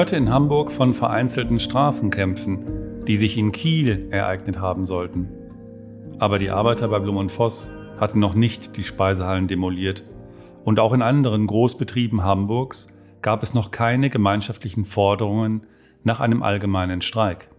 Hörte in Hamburg von vereinzelten Straßenkämpfen, die sich in Kiel ereignet haben sollten. Aber die Arbeiter bei Blum und Voss hatten noch nicht die Speisehallen demoliert und auch in anderen Großbetrieben Hamburgs gab es noch keine gemeinschaftlichen Forderungen nach einem allgemeinen Streik.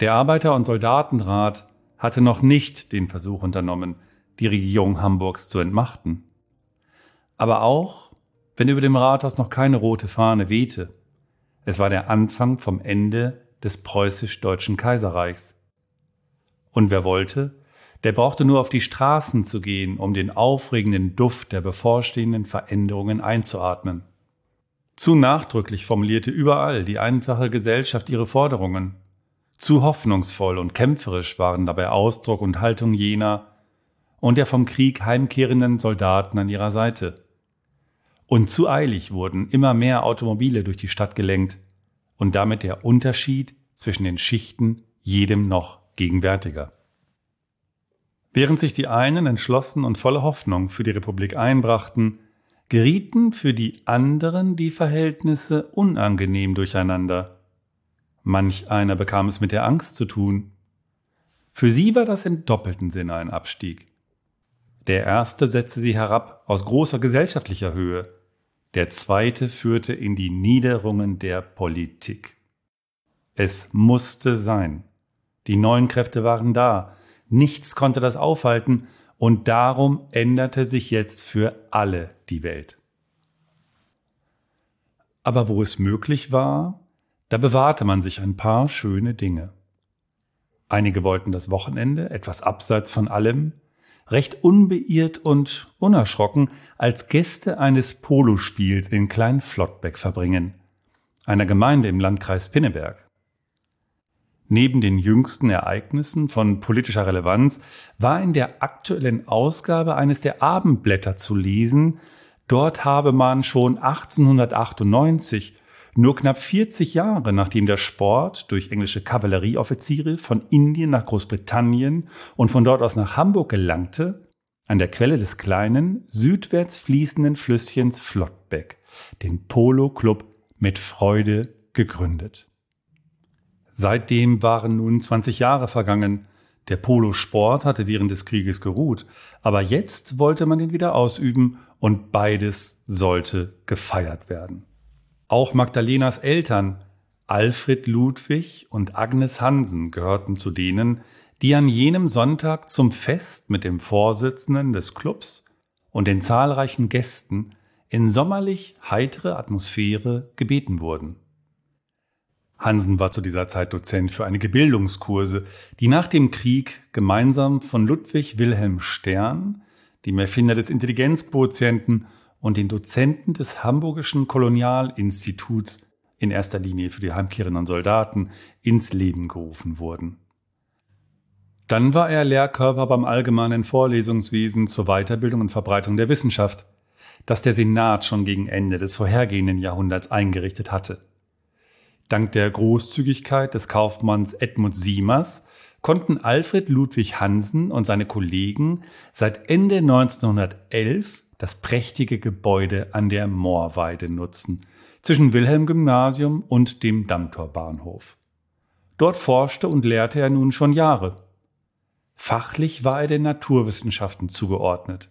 Der Arbeiter- und Soldatenrat hatte noch nicht den Versuch unternommen, die Regierung Hamburgs zu entmachten. Aber auch, wenn über dem Rathaus noch keine rote Fahne wehte, es war der Anfang vom Ende des preußisch-deutschen Kaiserreichs. Und wer wollte, der brauchte nur auf die Straßen zu gehen, um den aufregenden Duft der bevorstehenden Veränderungen einzuatmen. Zu nachdrücklich formulierte überall die einfache Gesellschaft ihre Forderungen. Zu hoffnungsvoll und kämpferisch waren dabei Ausdruck und Haltung jener und der vom Krieg heimkehrenden Soldaten an ihrer Seite. Und zu eilig wurden immer mehr Automobile durch die Stadt gelenkt und damit der Unterschied zwischen den Schichten jedem noch gegenwärtiger. Während sich die einen entschlossen und voller Hoffnung für die Republik einbrachten, gerieten für die anderen die Verhältnisse unangenehm durcheinander. Manch einer bekam es mit der Angst zu tun. Für sie war das in doppeltem Sinne ein Abstieg. Der erste setzte sie herab aus großer gesellschaftlicher Höhe, der zweite führte in die Niederungen der Politik. Es musste sein. Die neuen Kräfte waren da, nichts konnte das aufhalten, und darum änderte sich jetzt für alle die Welt. Aber wo es möglich war, da bewahrte man sich ein paar schöne Dinge. Einige wollten das Wochenende, etwas abseits von allem, recht unbeirrt und unerschrocken als Gäste eines Polospiels in Kleinflottbeck verbringen, einer Gemeinde im Landkreis Pinneberg. Neben den jüngsten Ereignissen von politischer Relevanz war in der aktuellen Ausgabe eines der Abendblätter zu lesen, dort habe man schon 1898 nur knapp 40 Jahre nachdem der Sport durch englische Kavallerieoffiziere von Indien nach Großbritannien und von dort aus nach Hamburg gelangte, an der Quelle des kleinen, südwärts fließenden Flüsschens Flottbeck, den Polo Club mit Freude gegründet. Seitdem waren nun 20 Jahre vergangen. Der Polosport hatte während des Krieges geruht, aber jetzt wollte man ihn wieder ausüben und beides sollte gefeiert werden. Auch Magdalenas Eltern, Alfred Ludwig und Agnes Hansen, gehörten zu denen, die an jenem Sonntag zum Fest mit dem Vorsitzenden des Clubs und den zahlreichen Gästen in sommerlich heitere Atmosphäre gebeten wurden. Hansen war zu dieser Zeit Dozent für einige Bildungskurse, die nach dem Krieg gemeinsam von Ludwig Wilhelm Stern, dem Erfinder des Intelligenzquotienten und den Dozenten des Hamburgischen Kolonialinstituts in erster Linie für die heimkehrenden Soldaten ins Leben gerufen wurden. Dann war er Lehrkörper beim allgemeinen Vorlesungswesen zur Weiterbildung und Verbreitung der Wissenschaft, das der Senat schon gegen Ende des vorhergehenden Jahrhunderts eingerichtet hatte. Dank der Großzügigkeit des Kaufmanns Edmund Siemers konnten Alfred Ludwig Hansen und seine Kollegen seit Ende 1911 das prächtige Gebäude an der Moorweide nutzen, zwischen Wilhelm-Gymnasium und dem Dammtorbahnhof. Dort forschte und lehrte er nun schon Jahre. Fachlich war er den Naturwissenschaften zugeordnet.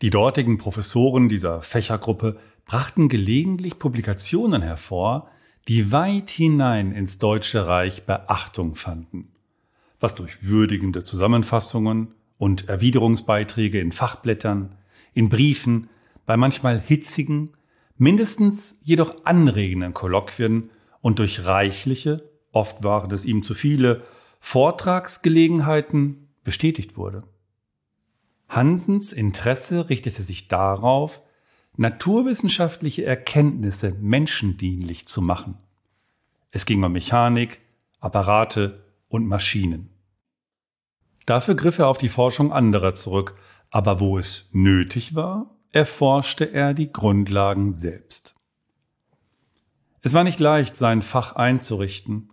Die dortigen Professoren dieser Fächergruppe brachten gelegentlich Publikationen hervor, die weit hinein ins Deutsche Reich Beachtung fanden, was durch würdigende Zusammenfassungen und Erwiderungsbeiträge in Fachblättern, in Briefen, bei manchmal hitzigen, mindestens jedoch anregenden Kolloquien und durch reichliche, oft waren es ihm zu viele, Vortragsgelegenheiten bestätigt wurde. Hansens Interesse richtete sich darauf, naturwissenschaftliche Erkenntnisse menschendienlich zu machen. Es ging um Mechanik, Apparate und Maschinen. Dafür griff er auf die Forschung anderer zurück aber wo es nötig war, erforschte er die Grundlagen selbst. Es war nicht leicht, sein Fach einzurichten,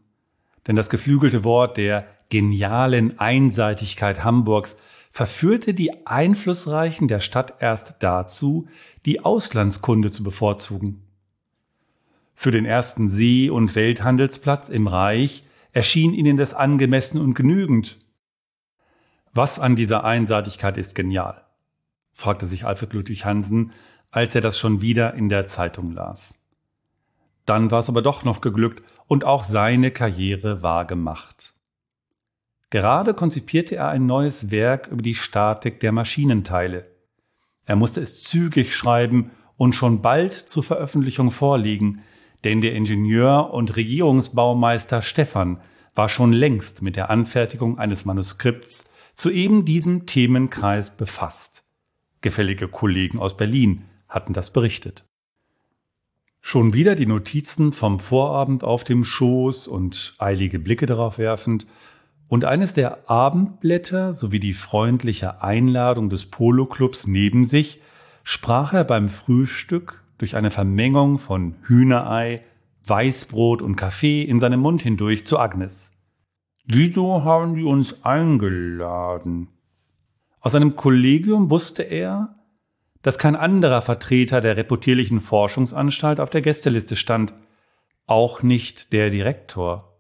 denn das geflügelte Wort der genialen Einseitigkeit Hamburgs verführte die Einflussreichen der Stadt erst dazu, die Auslandskunde zu bevorzugen. Für den ersten See- und Welthandelsplatz im Reich erschien ihnen das angemessen und genügend. Was an dieser Einseitigkeit ist genial? fragte sich Alfred Ludwig Hansen, als er das schon wieder in der Zeitung las. Dann war es aber doch noch geglückt und auch seine Karriere war gemacht. Gerade konzipierte er ein neues Werk über die Statik der Maschinenteile. Er musste es zügig schreiben und schon bald zur Veröffentlichung vorliegen, denn der Ingenieur und Regierungsbaumeister Stephan war schon längst mit der Anfertigung eines Manuskripts zu eben diesem Themenkreis befasst. Gefällige Kollegen aus Berlin hatten das berichtet. Schon wieder die Notizen vom Vorabend auf dem Schoß und eilige Blicke darauf werfend, und eines der Abendblätter sowie die freundliche Einladung des Polo-Clubs neben sich, sprach er beim Frühstück durch eine Vermengung von Hühnerei, Weißbrot und Kaffee in seinem Mund hindurch zu Agnes. Wieso haben die uns eingeladen? Aus seinem Kollegium wusste er, dass kein anderer Vertreter der reputierlichen Forschungsanstalt auf der Gästeliste stand, auch nicht der Direktor.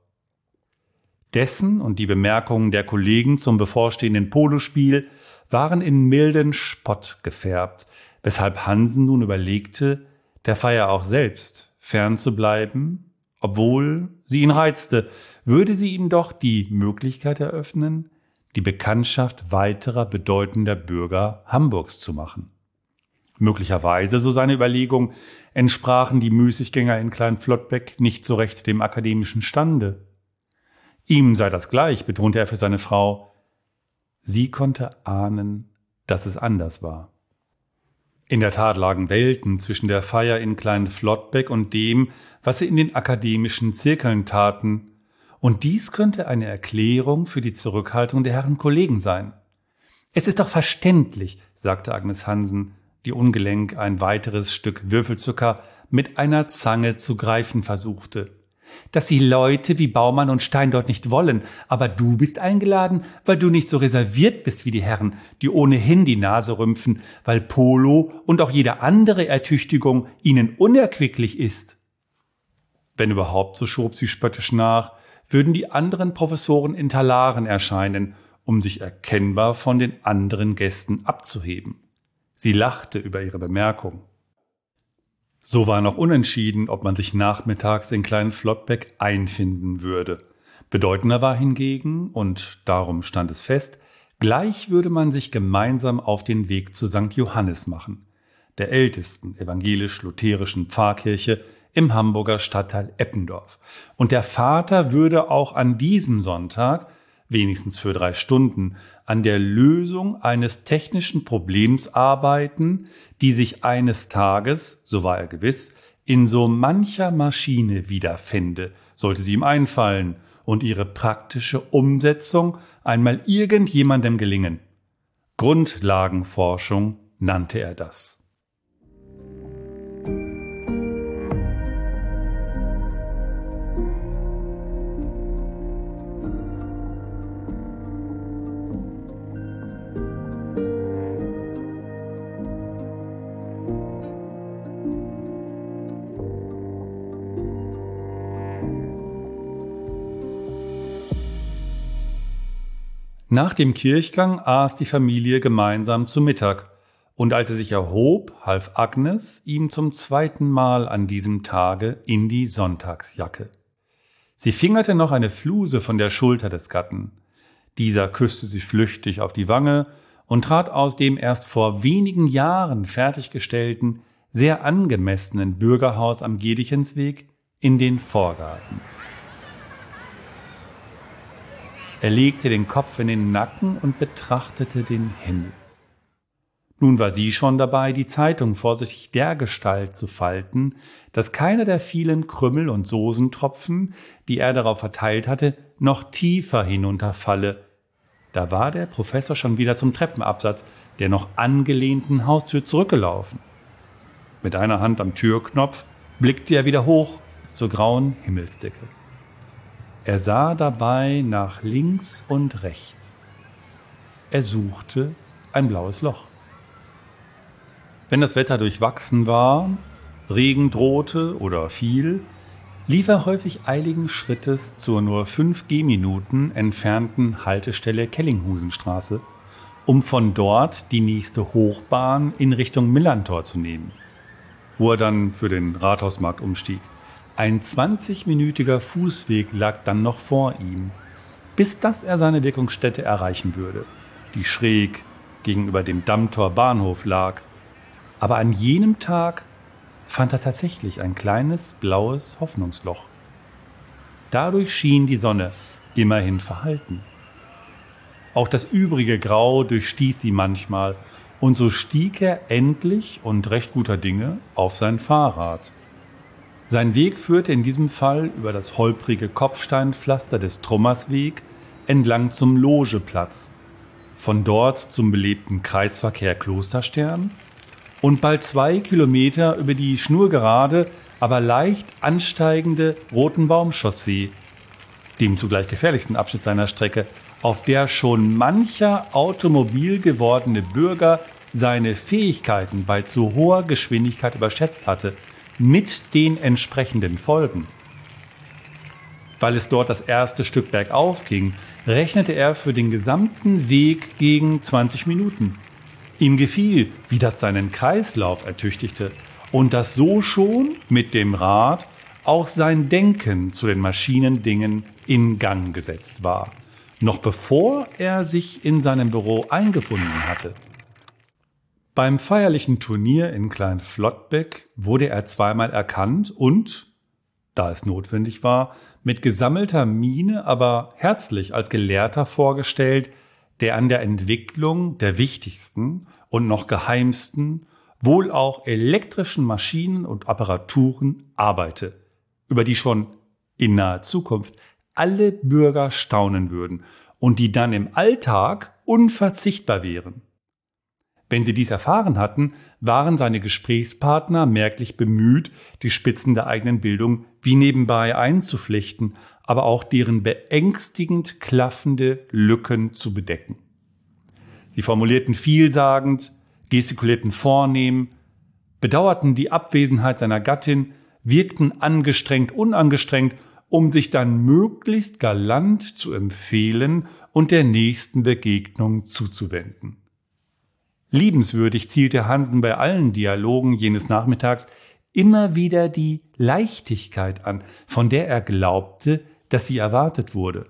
Dessen und die Bemerkungen der Kollegen zum bevorstehenden Polospiel waren in milden Spott gefärbt, weshalb Hansen nun überlegte, der Feier auch selbst fernzubleiben, obwohl sie ihn reizte, würde sie ihm doch die Möglichkeit eröffnen, die Bekanntschaft weiterer bedeutender Bürger Hamburgs zu machen. Möglicherweise, so seine Überlegung, entsprachen die Müßiggänger in Kleinflottbeck nicht so recht dem akademischen Stande. Ihm sei das gleich, betonte er für seine Frau. Sie konnte ahnen, dass es anders war. In der Tat lagen Welten zwischen der Feier in Kleinflottbeck und dem, was sie in den akademischen Zirkeln taten, und dies könnte eine Erklärung für die Zurückhaltung der Herren Kollegen sein. Es ist doch verständlich, sagte Agnes Hansen, die ungelenk ein weiteres Stück Würfelzucker mit einer Zange zu greifen versuchte. Dass sie Leute wie Baumann und Stein dort nicht wollen, aber du bist eingeladen, weil du nicht so reserviert bist wie die Herren, die ohnehin die Nase rümpfen, weil Polo und auch jede andere Ertüchtigung ihnen unerquicklich ist. Wenn überhaupt, so schob sie spöttisch nach, würden die anderen Professoren in Talaren erscheinen, um sich erkennbar von den anderen Gästen abzuheben. Sie lachte über ihre Bemerkung. So war noch unentschieden, ob man sich nachmittags in Kleinen Flottbeck einfinden würde. Bedeutender war hingegen, und darum stand es fest, gleich würde man sich gemeinsam auf den Weg zu St. Johannes machen, der ältesten evangelisch-lutherischen Pfarrkirche im Hamburger Stadtteil Eppendorf. Und der Vater würde auch an diesem Sonntag, wenigstens für drei Stunden, an der Lösung eines technischen Problems arbeiten, die sich eines Tages, so war er gewiss, in so mancher Maschine wiederfände, sollte sie ihm einfallen und ihre praktische Umsetzung einmal irgendjemandem gelingen. Grundlagenforschung nannte er das. Nach dem Kirchgang aß die Familie gemeinsam zu Mittag, und als er sich erhob, half Agnes ihm zum zweiten Mal an diesem Tage in die Sonntagsjacke. Sie fingerte noch eine Fluse von der Schulter des Gatten. Dieser küsste sie flüchtig auf die Wange und trat aus dem erst vor wenigen Jahren fertiggestellten, sehr angemessenen Bürgerhaus am Gedichensweg in den Vorgarten. Er legte den Kopf in den Nacken und betrachtete den Himmel. Nun war sie schon dabei, die Zeitung vorsichtig dergestalt zu falten, dass keiner der vielen Krümmel und Sosentropfen, die er darauf verteilt hatte, noch tiefer hinunterfalle. Da war der Professor schon wieder zum Treppenabsatz der noch angelehnten Haustür zurückgelaufen. Mit einer Hand am Türknopf blickte er wieder hoch zur grauen Himmelsdecke. Er sah dabei nach links und rechts. Er suchte ein blaues Loch. Wenn das Wetter durchwachsen war, Regen drohte oder fiel, lief er häufig eiligen Schrittes zur nur fünf Gehminuten entfernten Haltestelle Kellinghusenstraße, um von dort die nächste Hochbahn in Richtung Millantor zu nehmen, wo er dann für den Rathausmarkt umstieg. Ein 20-minütiger Fußweg lag dann noch vor ihm, bis dass er seine Wirkungsstätte erreichen würde, die schräg gegenüber dem Dammtor Bahnhof lag. Aber an jenem Tag fand er tatsächlich ein kleines blaues Hoffnungsloch. Dadurch schien die Sonne immerhin verhalten. Auch das übrige Grau durchstieß sie manchmal, und so stieg er endlich und recht guter Dinge auf sein Fahrrad. Sein Weg führte in diesem Fall über das holprige Kopfsteinpflaster des Trummersweg entlang zum Logeplatz, von dort zum belebten Kreisverkehr Klosterstern und bald zwei Kilometer über die schnurgerade, aber leicht ansteigende Rotenbaumchaussee, dem zugleich gefährlichsten Abschnitt seiner Strecke, auf der schon mancher automobil gewordene Bürger seine Fähigkeiten bei zu hoher Geschwindigkeit überschätzt hatte, mit den entsprechenden Folgen. Weil es dort das erste Stück bergauf ging, rechnete er für den gesamten Weg gegen 20 Minuten. Ihm gefiel, wie das seinen Kreislauf ertüchtigte und dass so schon mit dem Rad auch sein Denken zu den Maschinendingen in Gang gesetzt war, noch bevor er sich in seinem Büro eingefunden hatte. Beim feierlichen Turnier in Klein Flottbeck wurde er zweimal erkannt und, da es notwendig war, mit gesammelter Miene, aber herzlich als Gelehrter vorgestellt, der an der Entwicklung der wichtigsten und noch geheimsten, wohl auch elektrischen Maschinen und Apparaturen arbeite, über die schon in naher Zukunft alle Bürger staunen würden und die dann im Alltag unverzichtbar wären. Wenn sie dies erfahren hatten, waren seine Gesprächspartner merklich bemüht, die Spitzen der eigenen Bildung wie nebenbei einzuflechten, aber auch deren beängstigend klaffende Lücken zu bedecken. Sie formulierten vielsagend, gestikulierten vornehm, bedauerten die Abwesenheit seiner Gattin, wirkten angestrengt, unangestrengt, um sich dann möglichst galant zu empfehlen und der nächsten Begegnung zuzuwenden. Liebenswürdig zielte Hansen bei allen Dialogen jenes Nachmittags immer wieder die Leichtigkeit an, von der er glaubte, dass sie erwartet wurde.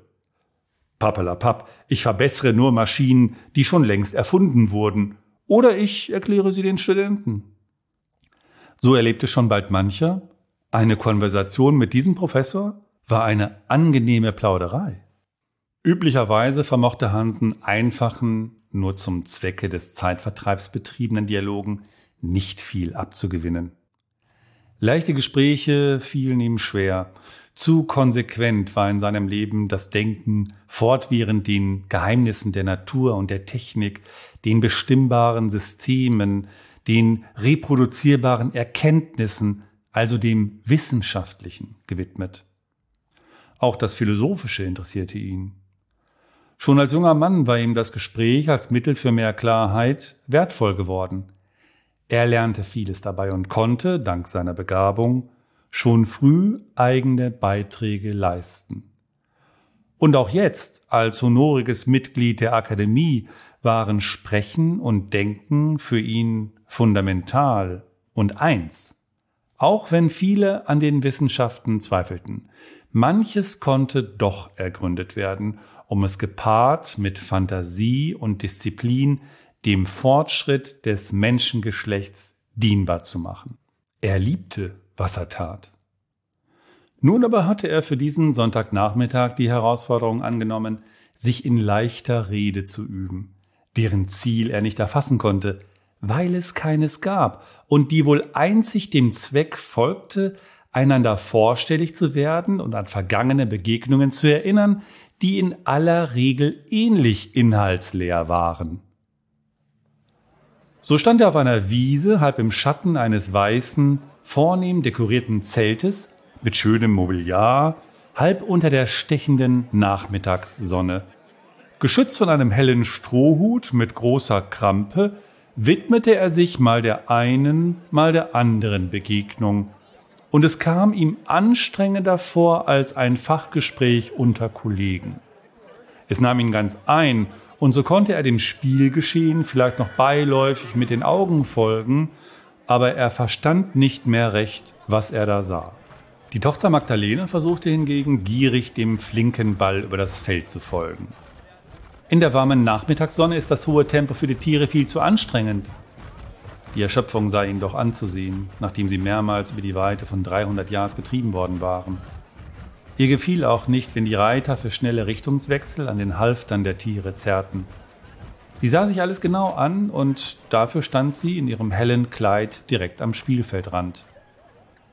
Pappelapapp, ich verbessere nur Maschinen, die schon längst erfunden wurden, oder ich erkläre sie den Studenten. So erlebte schon bald mancher, eine Konversation mit diesem Professor war eine angenehme Plauderei. Üblicherweise vermochte Hansen einfachen, nur zum Zwecke des Zeitvertreibs betriebenen Dialogen nicht viel abzugewinnen. Leichte Gespräche fielen ihm schwer. Zu konsequent war in seinem Leben das Denken fortwährend den Geheimnissen der Natur und der Technik, den bestimmbaren Systemen, den reproduzierbaren Erkenntnissen, also dem Wissenschaftlichen gewidmet. Auch das Philosophische interessierte ihn. Schon als junger Mann war ihm das Gespräch als Mittel für mehr Klarheit wertvoll geworden. Er lernte vieles dabei und konnte, dank seiner Begabung, schon früh eigene Beiträge leisten. Und auch jetzt, als honoriges Mitglied der Akademie, waren Sprechen und Denken für ihn fundamental und eins, auch wenn viele an den Wissenschaften zweifelten. Manches konnte doch ergründet werden, um es gepaart mit Fantasie und Disziplin dem Fortschritt des Menschengeschlechts dienbar zu machen. Er liebte, was er tat. Nun aber hatte er für diesen Sonntagnachmittag die Herausforderung angenommen, sich in leichter Rede zu üben, deren Ziel er nicht erfassen konnte, weil es keines gab und die wohl einzig dem Zweck folgte, einander vorstellig zu werden und an vergangene Begegnungen zu erinnern, die in aller Regel ähnlich inhaltsleer waren. So stand er auf einer Wiese, halb im Schatten eines weißen, vornehm dekorierten Zeltes mit schönem Mobiliar, halb unter der stechenden Nachmittagssonne. Geschützt von einem hellen Strohhut mit großer Krampe, widmete er sich mal der einen, mal der anderen Begegnung, und es kam ihm anstrengender vor als ein Fachgespräch unter Kollegen. Es nahm ihn ganz ein, und so konnte er dem Spielgeschehen vielleicht noch beiläufig mit den Augen folgen, aber er verstand nicht mehr recht, was er da sah. Die Tochter Magdalena versuchte hingegen gierig dem flinken Ball über das Feld zu folgen. In der warmen Nachmittagssonne ist das hohe Tempo für die Tiere viel zu anstrengend. Die Erschöpfung sei ihnen doch anzusehen, nachdem sie mehrmals über die Weite von 300 Jahres getrieben worden waren. Ihr gefiel auch nicht, wenn die Reiter für schnelle Richtungswechsel an den Halftern der Tiere zerrten. Sie sah sich alles genau an und dafür stand sie in ihrem hellen Kleid direkt am Spielfeldrand.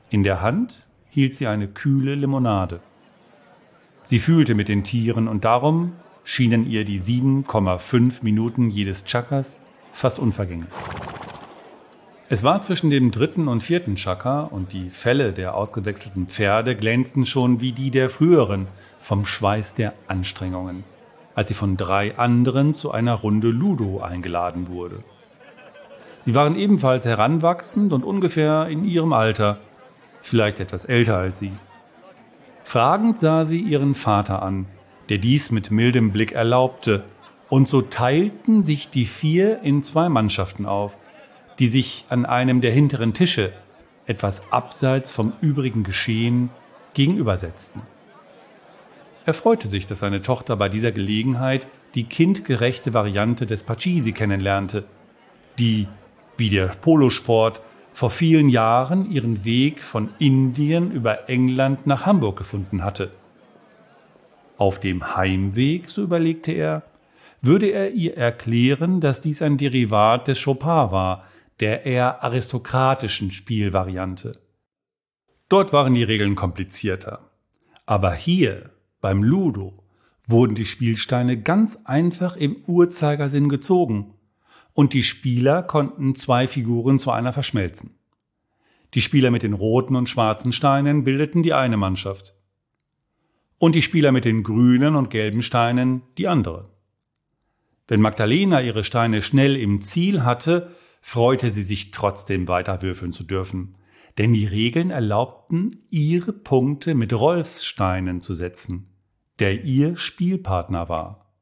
In der Hand hielt sie eine kühle Limonade. Sie fühlte mit den Tieren und darum schienen ihr die 7,5 Minuten jedes Chakas fast unvergänglich. Es war zwischen dem dritten und vierten Chakra und die Felle der ausgewechselten Pferde glänzten schon wie die der früheren vom Schweiß der Anstrengungen, als sie von drei anderen zu einer Runde Ludo eingeladen wurde. Sie waren ebenfalls heranwachsend und ungefähr in ihrem Alter, vielleicht etwas älter als sie. Fragend sah sie ihren Vater an, der dies mit mildem Blick erlaubte, und so teilten sich die vier in zwei Mannschaften auf, die sich an einem der hinteren Tische, etwas abseits vom übrigen Geschehen, gegenübersetzten. Er freute sich, dass seine Tochter bei dieser Gelegenheit die kindgerechte Variante des Pachisi kennenlernte, die, wie der Polosport, vor vielen Jahren ihren Weg von Indien über England nach Hamburg gefunden hatte. Auf dem Heimweg, so überlegte er, würde er ihr erklären, dass dies ein Derivat des Chopin war, der eher aristokratischen Spielvariante. Dort waren die Regeln komplizierter. Aber hier, beim Ludo, wurden die Spielsteine ganz einfach im Uhrzeigersinn gezogen und die Spieler konnten zwei Figuren zu einer verschmelzen. Die Spieler mit den roten und schwarzen Steinen bildeten die eine Mannschaft und die Spieler mit den grünen und gelben Steinen die andere. Wenn Magdalena ihre Steine schnell im Ziel hatte, freute sie sich trotzdem weiter würfeln zu dürfen, denn die Regeln erlaubten, ihre Punkte mit Rolfssteinen zu setzen, der ihr Spielpartner war.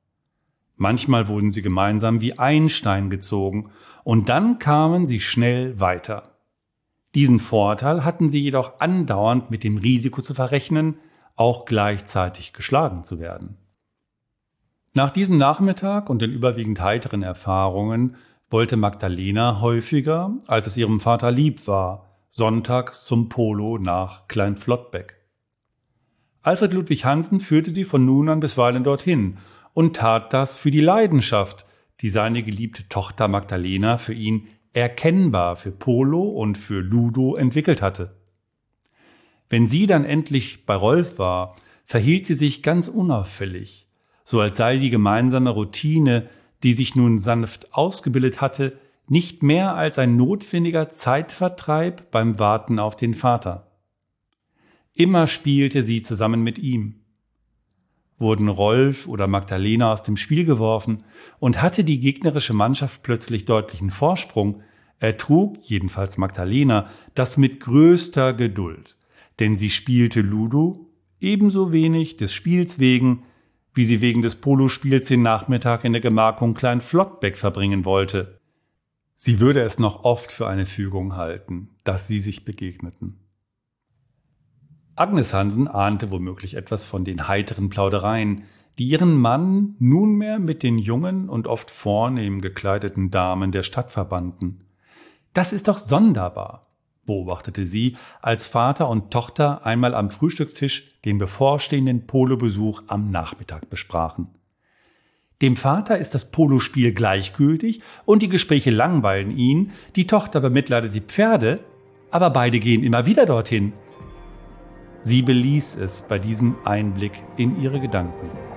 Manchmal wurden sie gemeinsam wie ein Stein gezogen und dann kamen sie schnell weiter. Diesen Vorteil hatten sie jedoch andauernd mit dem Risiko zu verrechnen, auch gleichzeitig geschlagen zu werden. Nach diesem Nachmittag und den überwiegend heiteren Erfahrungen wollte Magdalena häufiger, als es ihrem Vater lieb war, sonntags zum Polo nach Kleinflottbeck. Alfred Ludwig Hansen führte die von nun an bisweilen dorthin und tat das für die Leidenschaft, die seine geliebte Tochter Magdalena für ihn erkennbar für Polo und für Ludo entwickelt hatte. Wenn sie dann endlich bei Rolf war, verhielt sie sich ganz unauffällig, so als sei die gemeinsame Routine, die sich nun sanft ausgebildet hatte, nicht mehr als ein notwendiger Zeitvertreib beim Warten auf den Vater. Immer spielte sie zusammen mit ihm wurden Rolf oder Magdalena aus dem Spiel geworfen und hatte die gegnerische Mannschaft plötzlich deutlichen Vorsprung, ertrug jedenfalls Magdalena das mit größter Geduld, denn sie spielte Ludo ebenso wenig des Spiels wegen, wie sie wegen des Polospiels den Nachmittag in der Gemarkung Klein Flottbeck verbringen wollte. Sie würde es noch oft für eine Fügung halten, dass sie sich begegneten. Agnes Hansen ahnte womöglich etwas von den heiteren Plaudereien, die ihren Mann nunmehr mit den jungen und oft vornehm gekleideten Damen der Stadt verbanden. Das ist doch sonderbar, beobachtete sie, als Vater und Tochter einmal am Frühstückstisch den bevorstehenden Polobesuch am Nachmittag besprachen. Dem Vater ist das Polospiel gleichgültig und die Gespräche langweilen ihn, die Tochter bemitleidet die Pferde, aber beide gehen immer wieder dorthin. Sie beließ es bei diesem Einblick in ihre Gedanken.